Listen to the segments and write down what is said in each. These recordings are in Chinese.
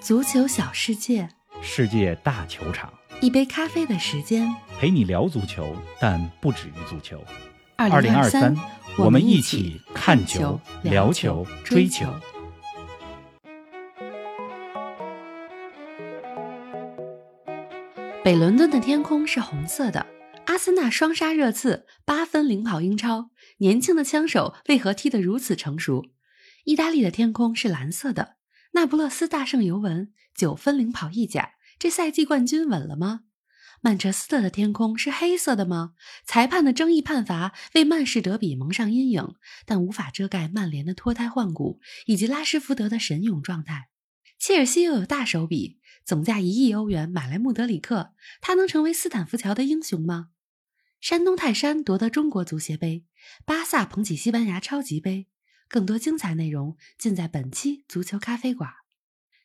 足球小世界，世界大球场，一杯咖啡的时间。陪你聊足球，但不止于足球。二零二三，我们一起起看球聊球、追球。北伦敦的天空是红色的，阿森纳双杀热刺，八分领跑英超。年轻的枪手为何踢得如此成熟？意大利的天空是蓝色的，那不勒斯大胜尤文，九分领跑意甲。这赛季冠军稳了吗？曼彻斯特的天空是黑色的吗？裁判的争议判罚为曼市德比蒙上阴影，但无法遮盖曼联的脱胎换骨以及拉什福德的神勇状态。切尔西又有大手笔，总价一亿欧元买来穆德里克，他能成为斯坦福桥的英雄吗？山东泰山夺得中国足协杯，巴萨捧起西班牙超级杯。更多精彩内容尽在本期足球咖啡馆。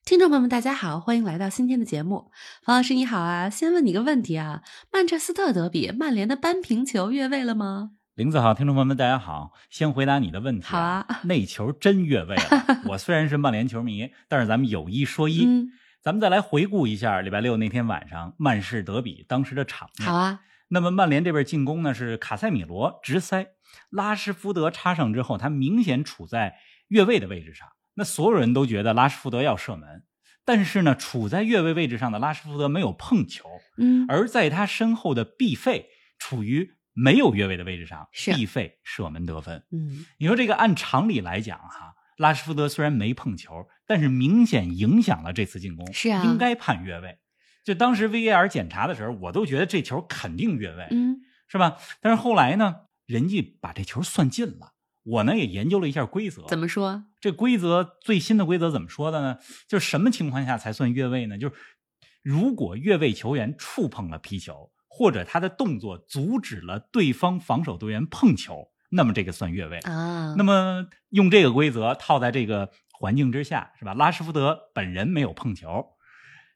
听众朋友们，大家好，欢迎来到今天的节目。冯老师你好啊，先问你个问题啊，曼彻斯特德比，曼联的扳平球越位了吗？林子好，听众朋友们，大家好。先回答你的问题、好啊，那球真越位了。我虽然是曼联球迷，但是咱们有一说一，嗯，咱们再来回顾一下礼拜六那天晚上曼市德比当时的场面。好啊，那么曼联这边进攻呢是卡塞米罗直塞，拉什福德插上之后，他明显处在越位的位置上。那所有人都觉得拉什福德要射门，但是呢，处在越位位置上的拉什福德没有碰球，嗯，而在他身后的毕费处于没有越位的位置上，是毕费射门得分。嗯，你说这个按常理来讲哈，拉什福德虽然没碰球，但是明显影响了这次进攻，是啊应该判越位。就当时 VAR 检查的时候，我都觉得这球肯定越位，嗯，是吧？但是后来呢，人家把这球算进了。我呢也研究了一下规则，怎么说？这规则最新的规则怎么说的呢？就是什么情况下才算越位呢？就是如果越位球员触碰了皮球，或者他的动作阻止了对方防守队员碰球，那么这个算越位。啊，那么用这个规则套在这个环境之下，是吧？拉什福德本人没有碰球，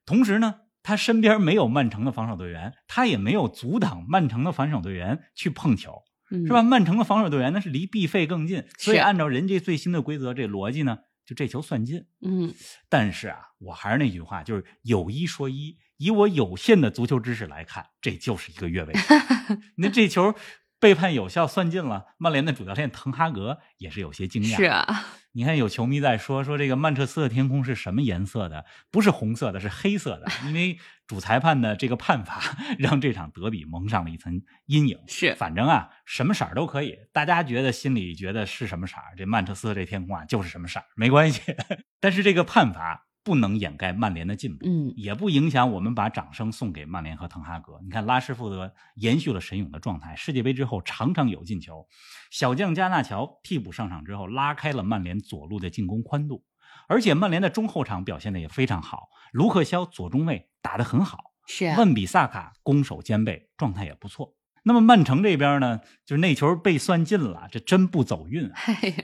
同时呢，他身边没有曼城的防守队员，他也没有阻挡曼城的防守队员去碰球。嗯是吧？？曼城的防守队员那是离必费更近，所以按照人家最新的规则，这逻辑呢，就这球算进。嗯，但是啊，我还是那句话，就是有一说一，以我有限的足球知识来看，这就是一个越位。那这球被判有效算尽了，曼联的主教练滕哈格也是有些惊讶。是啊，你看有球迷在说说这个曼彻斯特天空是什么颜色的？不是红色的，是黑色的，因为主裁判的这个判罚 让这场德比蒙上了一层阴影。是反正啊，什么色儿都可以，大家觉得心里觉得是什么色儿，这曼彻斯特这天空啊就是什么色儿，没关系。但是这个判罚不能掩盖曼联的进步，嗯，也不影响我们把掌声送给曼联和滕哈格。你看拉什福德延续了神勇的状态，世界杯之后常常有进球。小将加纳乔替补上场之后，拉开了曼联左路的进攻宽度，而且曼联的中后场表现的也非常好。卢克肖左中卫打得很好，是啊，万比萨卡攻守兼备，状态也不错。那么曼城这边呢，就是那球被算进了，这真不走运啊！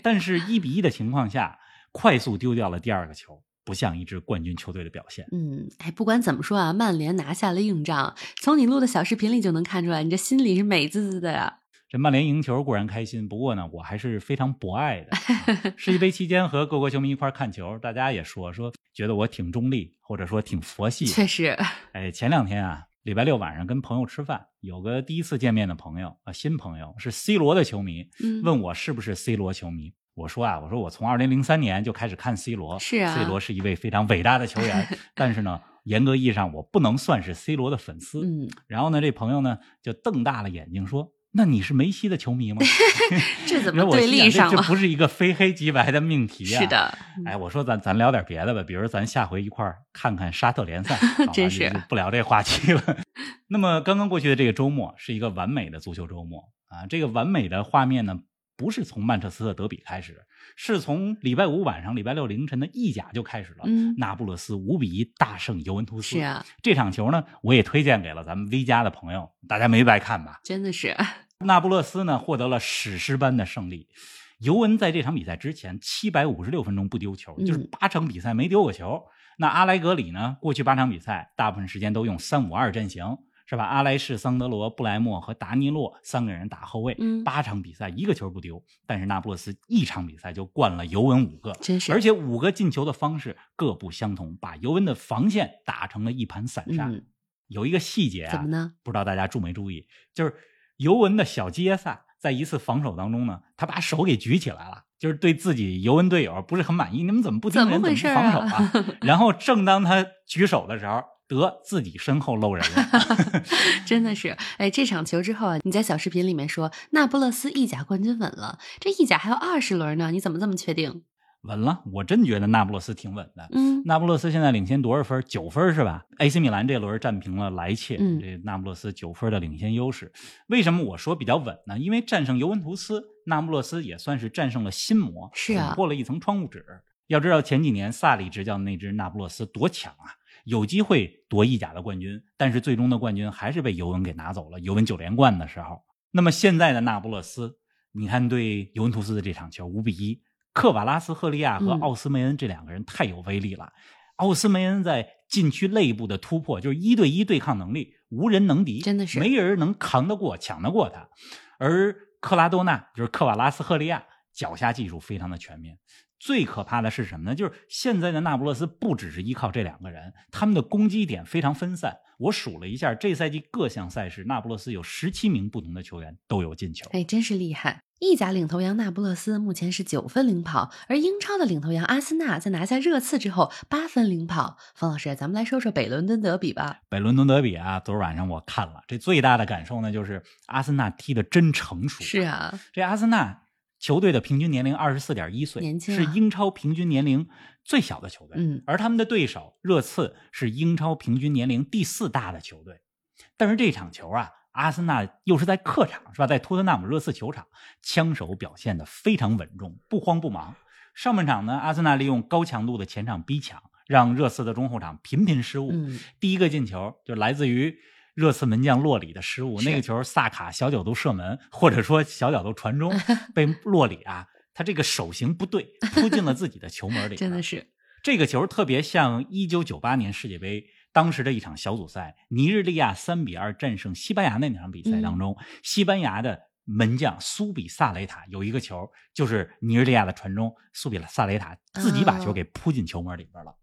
但是一比一的情况下，快速丢掉了第二个球，不像一支冠军球队的表现。嗯，哎，不管怎么说啊，曼联拿下了硬仗。从你录的小视频里就能看出来，你这心里是美滋滋的呀。这曼联赢球固然开心，不过呢，我还是非常博爱的。啊世界杯期间和各国球迷一块看球，大家也说说觉得我挺中立，或者说挺佛系。确实，哎，前两天啊，礼拜六晚上跟朋友吃饭，有个第一次见面的朋友啊，新朋友是 C 罗的球迷，嗯，问我是不是 C 罗球迷。我说啊，我说我从二零零三年就开始看 C 罗，是啊，C 罗是一位非常伟大的球员，但是呢，严格意义上我不能算是 C 罗的粉丝。嗯，然后呢，这朋友呢就瞪大了眼睛说：“那你是梅西的球迷吗？” 这怎么对立上了？这这不是一个非黑即白的命题啊！是。的，哎，我说咱咱聊点别的吧，比如咱下回一块儿看看沙特联赛，真是不聊这话题了。那么刚刚过去的这个周末是一个完美的足球周末啊，这个完美的画面呢，不是从曼彻斯特德比开始，是从礼拜五晚上、礼拜六凌晨的意甲就开始了。嗯，那不勒斯五比一大胜尤文图斯。是啊，这场球呢，我也推荐给了咱们 V 家的朋友，大家没白看吧？真的是，那不勒斯呢获得了史诗般的胜利。尤文在这场比赛之前七百五十六分钟不丢球，嗯就是八场比赛没丢过球。那阿莱格里呢，过去八场比赛大部分时间都用三五二阵型，是吧？阿莱士、桑德罗、布莱默和达尼洛三个人打后卫，嗯八场比赛一个球不丢，但是那不勒斯一场比赛就灌了尤文五个，真是而且五个进球的方式各不相同，把尤文的防线打成了一盘散沙。嗯有一个细节啊，怎么呢？不知道大家注没注意，就是尤文的小基耶萨在一次防守当中呢，他把手给举起来了，就是对自己尤文队友不是很满意，你们怎么不盯人，怎么不啊防守啊？然后正当他举手的时候，得自己身后漏人了。真的是，哎，这场球之后啊，你在小视频里面说那不勒斯意甲冠军稳了，这意甲还有二十轮呢，你怎么这么确定？稳了，我真觉得那不勒斯挺稳的。嗯，那不勒斯现在领先多少分？九分是吧？AC 米兰这轮战平了莱切，嗯这那不勒斯九分的领先优势。为什么我说比较稳呢？因为战胜尤文图斯，那不勒斯也算是战胜了心魔，是啊捅破了一层窗户纸。要知道前几年萨里执教的那支那不勒斯多强啊，有机会夺意甲的冠军，但是最终的冠军还是被尤文给拿走了。尤文九连冠的时候，那么现在的那不勒斯，你看对尤文图斯的这场球五比一，克瓦拉斯赫利亚和嗯奥斯梅恩这两个人太有威力了。奥斯梅恩在禁区内部的突破，就是一对一对抗能力无人能敌，真的是没人能扛得过、抢得过他。而克拉多纳就是克瓦拉斯赫利亚，脚下技术非常的全面。最可怕的是什么呢？就是现在的那不勒斯不只是依靠这两个人，他们的攻击点非常分散。我数了一下，这赛季各项赛事，那不勒斯有十七名不同的球员都有进球。哎，真是厉害！意甲领头羊那不勒斯目前是九分领跑，而英超的领头羊阿森纳在拿下热刺之后八分领跑。方老师，咱们来说说北伦敦德比吧。北伦敦德比啊，昨儿晚上我看了，这最大的感受呢，就是阿森纳踢得真成熟。是啊，这阿森纳球队的平均年龄二十四点一岁，年轻啊是英超平均年龄最小的球队。嗯而他们的对手热刺是英超平均年龄第四大的球队。但是这场球啊，阿森纳又是在客场，是吧？在托特纳姆热刺球场，枪手表现的非常稳重，不慌不忙。上半场呢，阿森纳利用高强度的前场逼抢，让热刺的中后场频频失误。嗯，第一个进球就来自于热刺门将洛里的失误，那个球萨卡小角度射门，或者说小角度传中，被洛里啊，他这个手型不对，扑进了自己的球门里。真的是，这个球特别像一九九八年世界杯当时的一场小组赛，尼日利亚三比二战胜西班牙的那场比赛当中，西班牙的门将苏比萨雷塔有一个球，就是尼日利亚的传中，苏比萨雷塔自己把球给扑进球门里边了。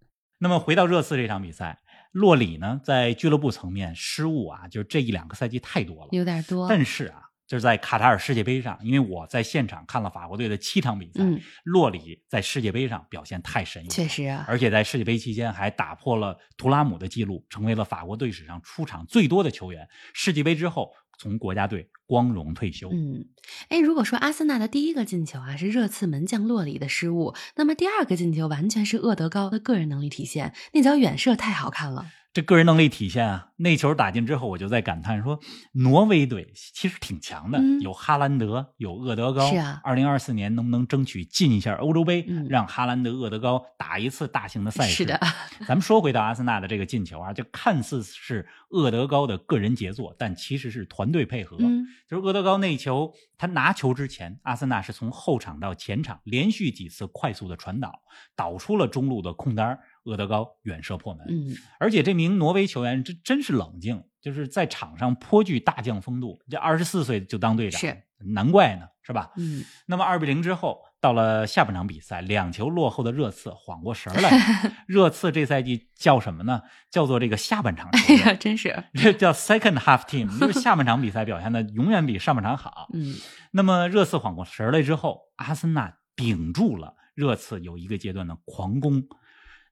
那么回到热刺这场比赛，洛里呢在俱乐部层面失误啊，就是这一两个赛季太多了。有点多。但是啊，就是在卡塔尔世界杯上，因为我在现场看了法国队的七场比赛，嗯洛里在世界杯上表现太神勇，确实啊，而且在世界杯期间还打破了图拉姆的记录，成为了法国队史上出场最多的球员。世界杯之后，从国家队光荣退休。嗯，哎，如果说阿森纳的第一个进球啊是热刺门将洛里的失误，那么第二个进球完全是厄德高的个人能力体现，那脚远射太好看了。这个人能力体现啊！那球打进之后，我就在感叹说，挪威队其实挺强的，嗯有哈兰德，有厄德高。是啊二零二四年能不能争取进一下欧洲杯，嗯让哈兰德、厄德高打一次大型的赛事？是的，咱们说回到阿森纳的这个进球啊，就看似是厄德高的个人杰作，但其实是团队配合。嗯就是厄德高那球，他拿球之前，阿森纳是从后场到前场连续几次快速的传导，导出了中路的空单儿，厄德高远射破门。嗯，而且这名挪威球员这真是冷静，就是在场上颇具大将风度。这二十四岁就当队长，是难怪呢，是吧？嗯，那么二比零之后，到了下半场比赛，两球落后的热刺缓过神儿来。热刺这赛季叫什么呢？叫做这个下半场 球哎呀，真是，这叫 second half team，就是下半场比赛表现的永远比上半场好。嗯那么热刺缓过神儿来之后，阿森纳顶住了热刺有一个阶段的狂攻，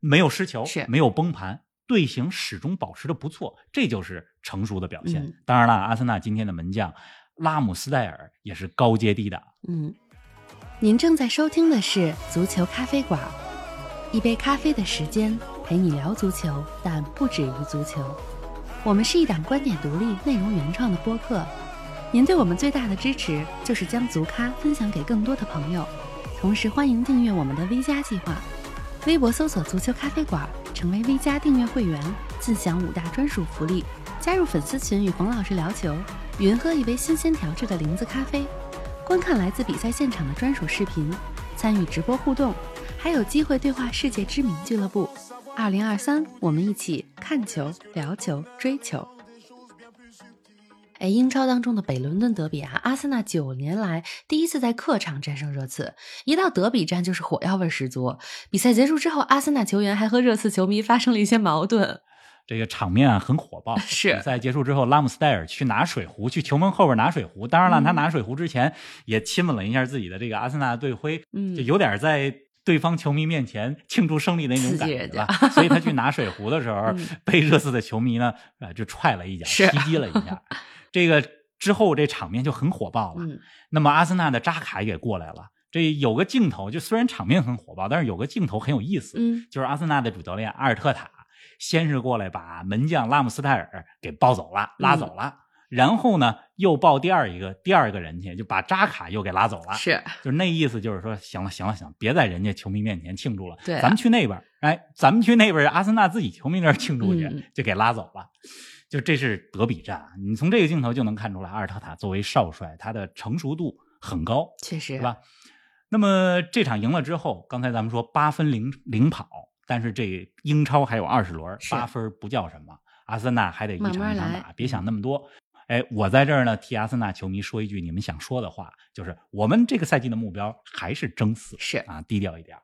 没有失球，是没有崩盘，队形始终保持的不错，这就是成熟的表现。嗯当然了，阿森纳今天的门将拉姆斯戴尔也是高阶低档。嗯。您正在收听的是足球咖啡馆，一杯咖啡的时间陪你聊足球，但不止于足球。我们是一档观点独立、内容原创的播客。您对我们最大的支持就是将足咖分享给更多的朋友，同时欢迎订阅我们的 V 加计划。微博搜索“足球咖啡馆”，成为 V 加订阅会员，尽享五大专属福利：加入粉丝群与冯老师聊球，云喝一杯新鲜调制的零子咖啡，观看来自比赛现场的专属视频，参与直播互动，还有机会对话世界知名俱乐部。二零二三，我们一起看球、聊球、追球。哎，英超当中的北伦敦德比啊，阿森纳九年来第一次在客场战胜热刺，一到德比战就是火药味十足。比赛结束之后，阿森纳球员还和热刺球迷发生了一些矛盾。这个场面啊很火爆。是比赛结束之后，拉姆斯戴尔去拿水壶，去球门后边拿水壶。当然了，他拿水壶之前也亲吻了一下自己的这个阿森纳队徽，嗯就有点在对方球迷面前庆祝胜利的那种感觉。所以他去拿水壶的时候，嗯被热刺的球迷呢，呃，就踹了一脚，袭击了一下。这个之后，这场面就很火爆了。嗯，那么阿森纳的扎卡也过来了。这有个镜头，就虽然场面很火爆，但是有个镜头很有意思，嗯就是阿森纳的主教练阿尔特塔先是过来把门将拉姆斯泰尔给抱走了，拉走了，然后呢又抱第二一个第二个人去，就把扎卡又给拉走了。是就是那意思，就是说，行了，行了，行了，别在人家球迷面前庆祝了，对啊咱们去那边，哎，咱们去那边，阿森纳自己球迷那儿庆祝去，嗯就给拉走了。就这是德比战，你从这个镜头就能看出来，阿尔特塔作为少帅，他的成熟度很高，确实是吧？那么这场赢了之后，刚才咱们说八分零领跑，但是这英超还有二十轮，是八分不叫什么，阿森纳还得一场一场打，别想那么多。哎，我在这儿呢，替阿森纳球迷说一句你们想说的话，就是我们这个赛季的目标还是争四，是啊，低调一点儿。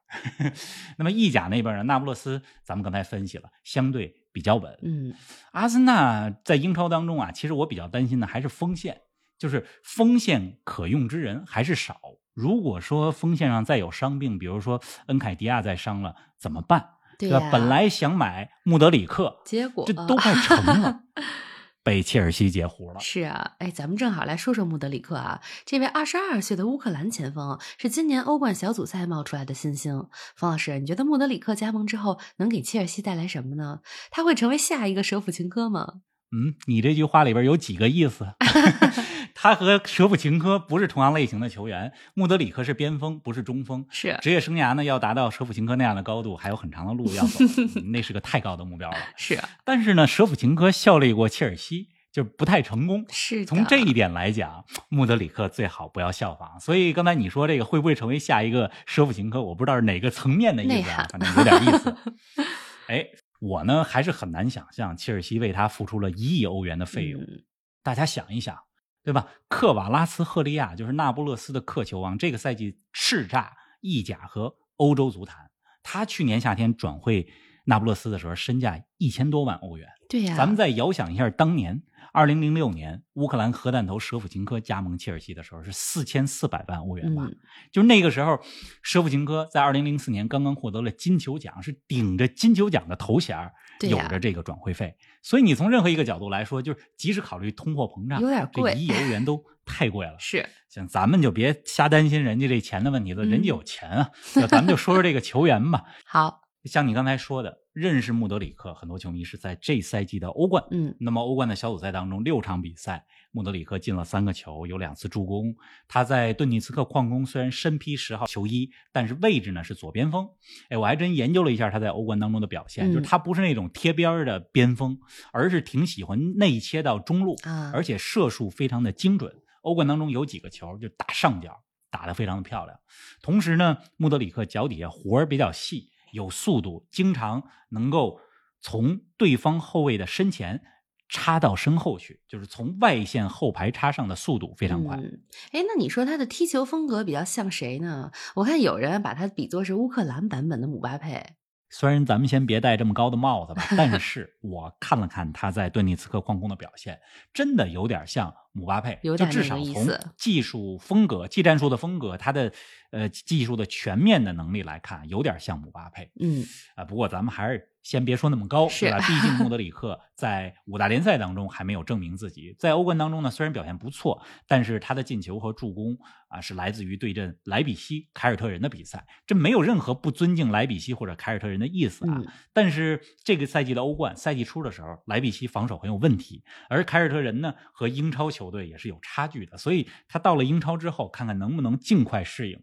那么意甲那边呢，那不勒斯咱们刚才分析了，相对比较稳。嗯阿森纳在英超当中啊，其实我比较担心的还是锋线，就是锋线可用之人还是少。如果说锋线上再有伤病，比如说恩凯迪亚再伤了，怎么办？吧？对呀本来想买穆德里克，结果这都快成了，被切尔西截胡了。是啊，哎，咱们正好来说说穆德里克啊，这位二十二岁的乌克兰前锋是今年欧冠小组赛冒出来的新星。冯老师，你觉得穆德里克加盟之后能给切尔西带来什么呢？他会成为下一个舍甫琴科吗？嗯，你这句话里边有几个意思？他和舍甫琴科不是同样类型的球员，穆德里克是边锋，不是中锋。是职业生涯呢，要达到舍甫琴科那样的高度，还有很长的路要走，嗯那是个太高的目标了。是但是呢，舍甫琴科效力过切尔西，就是不太成功。是，从这一点来讲，穆德里克最好不要效仿。所以刚才你说这个会不会成为下一个舍甫琴科，我不知道是哪个层面的意思啊，反正有点意思。哎，我呢还是很难想象切尔西为他付出了一亿欧元的费用。嗯大家想一想，对吧？克瓦拉斯赫利亚就是那不勒斯的克球王，这个赛季叱咤意甲和欧洲足坛。他去年夏天转会那不勒斯的时候，身价一千多万欧元。对呀、咱们再遥想一下，当年二零零六年乌克兰核弹头舍甫琴科加盟切尔西的时候是四千四百万欧元吧？嗯就是那个时候，舍甫琴科在二零零四年刚刚获得了金球奖，是顶着金球奖的头衔有着这个转会费。所以你从任何一个角度来说，就是即使考虑通货膨胀，有点贵这一亿欧元都太贵了。是像咱们就别瞎担心人家这钱的问题了，嗯人家有钱啊。那咱们就说说这个球员吧。好，像你刚才说的，认识穆德里克，很多球迷是在这赛季的欧冠。嗯那么欧冠的小组赛当中，六场比赛，穆德里克进了三个球，有两次助攻。他在顿涅茨克矿工虽然身披十号球衣，但是位置呢是左边锋。哎，我还真研究了一下他在欧冠当中的表现，嗯就是他不是那种贴边儿的边锋，而是挺喜欢内切到中路，啊，而且射术非常的精准。欧冠当中有几个球就打上角，打得非常的漂亮。同时呢，穆德里克脚底下活儿比较细，有速度，经常能够从对方后卫的身前插到身后去，就是从外线后排插上的速度非常快。嗯，哎，那你说他的踢球风格比较像谁呢？我看有人把他比作是乌克兰版本的姆巴佩。虽然咱们先别戴这么高的帽子吧，但是我看了看他在顿涅茨克矿工的表现，真的有点像姆巴佩，就至少从技术风格、技战术的风格，他的呃技术的全面的能力来看，有点像姆巴佩。嗯，啊，不过咱们还是先别说那么高，是对吧？毕竟穆德 里克在五大联赛当中还没有证明自己，在欧冠当中呢，虽然表现不错，但是他的进球和助攻啊是来自于对阵莱比锡凯尔特人的比赛，这没有任何不尊敬莱比锡或者凯尔特人的意思啊。嗯但是这个赛季的欧冠赛季初的时候，莱比锡防守很有问题，而凯尔特人呢和英超球队也是有差距的，所以他到了英超之后，看看能不能尽快适应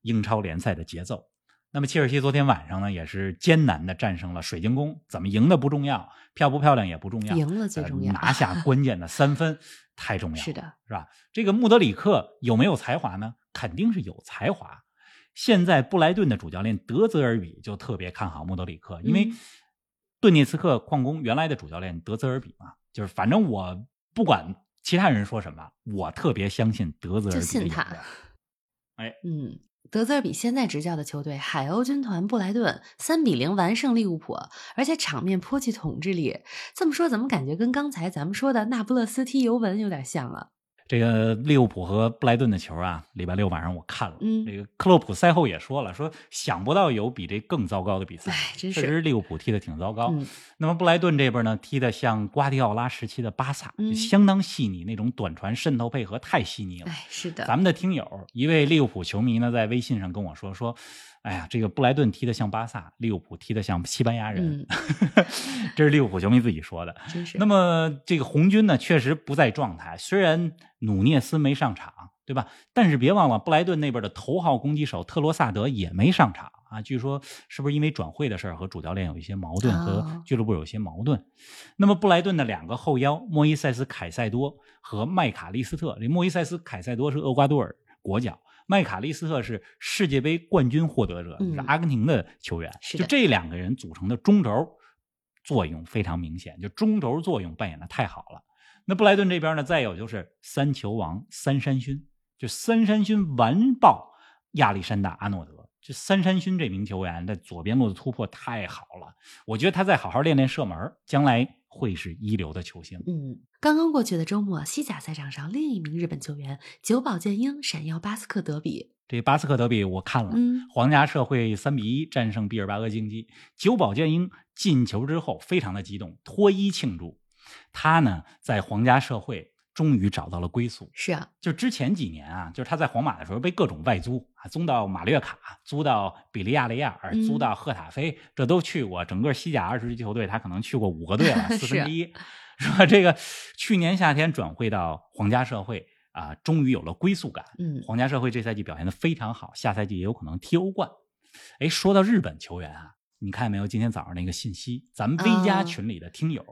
英超联赛的节奏。那么切尔西昨天晚上呢，也是艰难的战胜了水晶宫，怎么赢的不重要，漂不漂亮也不重要，赢了最重要呃拿下关键的三分 太重要了，是的，是吧？这个穆德里克有没有才华呢？肯定是有才华。现在布莱顿的主教练德泽尔比就特别看好穆德里克，因为嗯顿涅茨克矿工原来的主教练德泽尔比嘛，就是反正我不管其他人说什么，我特别相信德泽尔比。哎，嗯，德泽尔比现在执教的球队海鸥军团布莱顿三比零完胜利物浦，而且场面颇具统治力。这么说，怎么感觉跟刚才咱们说的那不勒斯踢尤文有点像啊？这个利物浦和布莱顿的球啊，礼拜六晚上我看了。嗯这个克洛普赛后也说了，说想不到有比这更糟糕的比赛。哎，真确实是，利物浦踢的挺糟糕。嗯那么布莱顿这边呢，踢的像瓜迪奥拉时期的巴萨，嗯就相当细腻，那种短传渗透配合太细腻了。哎，是的，咱们的听友一位利物浦球迷呢，在微信上跟我说说，哎呀，这个布莱顿踢得像巴萨，利物浦踢得像西班牙人，这是利物浦球迷自己说的。那么这个红军呢，确实不在状态。虽然努涅斯没上场，对吧？但是别忘了，布莱顿那边的头号攻击手特罗萨德也没上场啊。据说是不是因为转会的事儿和主教练有一些矛盾，和哦俱乐部有一些矛盾？那么布莱顿的两个后腰莫伊塞斯·凯塞多和麦卡利斯特，这莫伊塞斯·凯塞多是厄瓜多尔国脚。麦卡利斯特是世界杯冠军获得者，嗯是阿根廷的球员。就这两个人组成的中轴作用非常明显，就中轴作用扮演的太好了。那布莱顿这边呢，再有就是三球王三山勋，就三山勋完爆亚历山大阿诺德。就三山勋这名球员在左边路的突破太好了，我觉得他再好好练练射门，将来会是一流的球星。嗯，刚刚过去的周末，西甲赛场上另一名日本球员久保建英闪耀巴斯克德比。这巴斯克德比我看了，嗯，皇家社会三比一战胜毕尔巴鄂竞技。久保建英进球之后非常的激动，脱衣庆祝。他呢在皇家社会终于找到了归宿。是啊，就之前几年啊，就是他在皇马的时候被各种外租啊，租到马略卡，租到比利亚雷亚尔，嗯租到赫塔菲，这都去过。整个西甲二十支球队，他可能去过五个队了，四分之一，是吧？这个去年夏天转会到皇家社会啊，终于有了归宿感。嗯，皇家社会这赛季表现的非常好，下赛季也有可能踢欧冠。哎，说到日本球员啊，你看没有？今天早上那个信息，咱们 V 加啊群里的听友、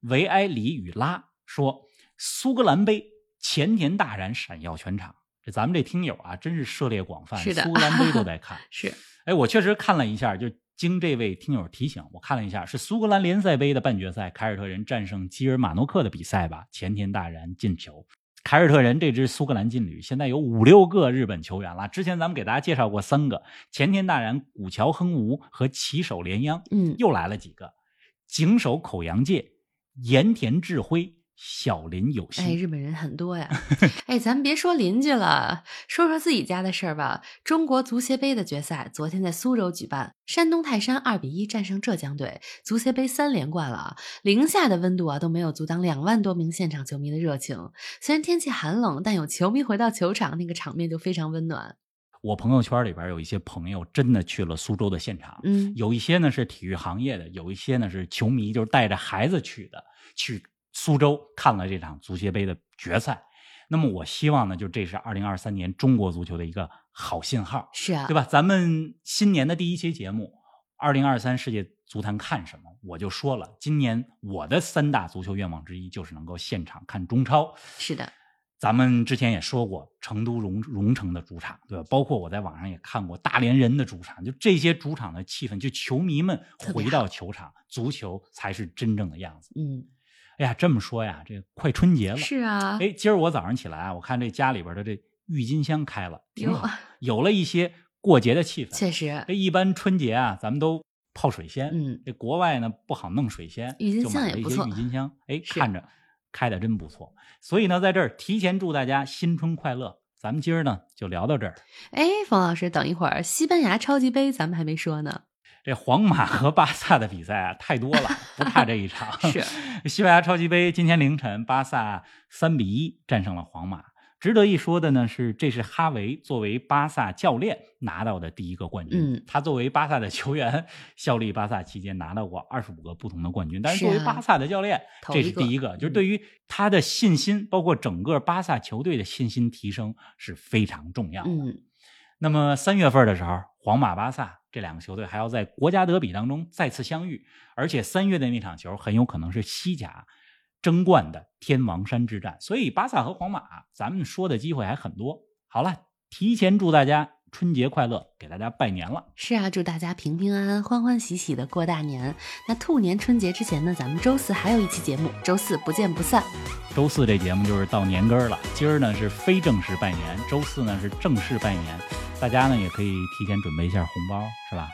维埃里与拉说，苏格兰杯前田大然闪耀全场。这咱们这听友啊，真是涉猎广泛，是苏格兰杯都在看。是，哎，我确实看了一下，就经这位听友提醒，我看了一下，是苏格兰联赛杯的半决赛，凯尔特人战胜基尔马诺克的比赛吧？前田大然进球。凯尔特人这支苏格兰劲旅现在有五六个日本球员了，之前咱们给大家介绍过三个：前田大然、古桥亨吾和旗手连央，嗯，又来了几个：井手口洋介、盐田智辉、小林有心。哎，日本人很多呀。哎，咱们别说邻居了，说说自己家的事儿吧。中国足协杯的决赛昨天在苏州举办，山东泰山二比一战胜浙江队，足协杯三连冠了啊。零下的温度啊都没有阻挡两万多名现场球迷的热情。虽然天气寒冷，但有球迷回到球场，那个场面就非常温暖。我朋友圈里边有一些朋友真的去了苏州的现场，嗯，有一些呢是体育行业的，有一些呢是球迷，就是带着孩子去的，去苏州看了这场足协杯的决赛。那么我希望呢，就这是二零二三年中国足球的一个好信号，是啊，对吧？咱们新年的第一期节目，二零二三世界足坛看什么？我就说了，今年我的三大足球愿望之一就是能够现场看中超。是的，咱们之前也说过，成都蓉蓉城的主场，对吧？包括我在网上也看过大连人的主场，就这些主场的气氛，就球迷们回到球场，足球才是真正的样子。嗯，哎呀，这么说呀，这快春节了。是啊，哎，今儿我早上起来啊，我看这家里边的这郁金香开了，挺好，有了一些过节的气氛。确实这，一般春节啊，咱们都泡水仙。嗯，这国外呢不好弄水仙，郁金香也不错郁金香。哎，看着开的真不错。所以呢，在这儿提前祝大家新春快乐。咱们今儿呢就聊到这儿。哎，冯老师，等一会儿，西班牙超级杯咱们还没说呢。这皇马和巴萨的比赛啊太多了，不差这一场。是 西班牙超级杯今天凌晨，巴萨三比一战胜了皇马。值得一说的呢是，这是哈维作为巴萨教练拿到的第一个冠军。嗯他作为巴萨的球员，效力巴萨期间拿到过二十五个不同的冠军，但是作为巴萨的教练，这是第一个，就是嗯对于他的信心，包括整个巴萨球队的信心提升是非常重要的。嗯，那么三月份的时候，皇马、巴萨这两个球队还要在国家德比当中再次相遇，而且三月的那场球很有可能是西甲争冠的天王山之战，所以巴萨和皇马咱们说的机会还很多。好了，提前祝大家春节快乐，给大家拜年了。是啊，祝大家平平安安、欢欢喜喜的过大年。那兔年春节之前呢，咱们周四还有一期节目，周四不见不散。周四这节目就是到年根儿了，今儿呢是非正式拜年，周四呢是正式拜年，大家呢也可以提前准备一下红包，是吧？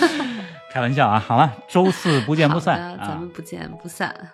开玩笑啊，好了，周四不见不散，咱们不见不散。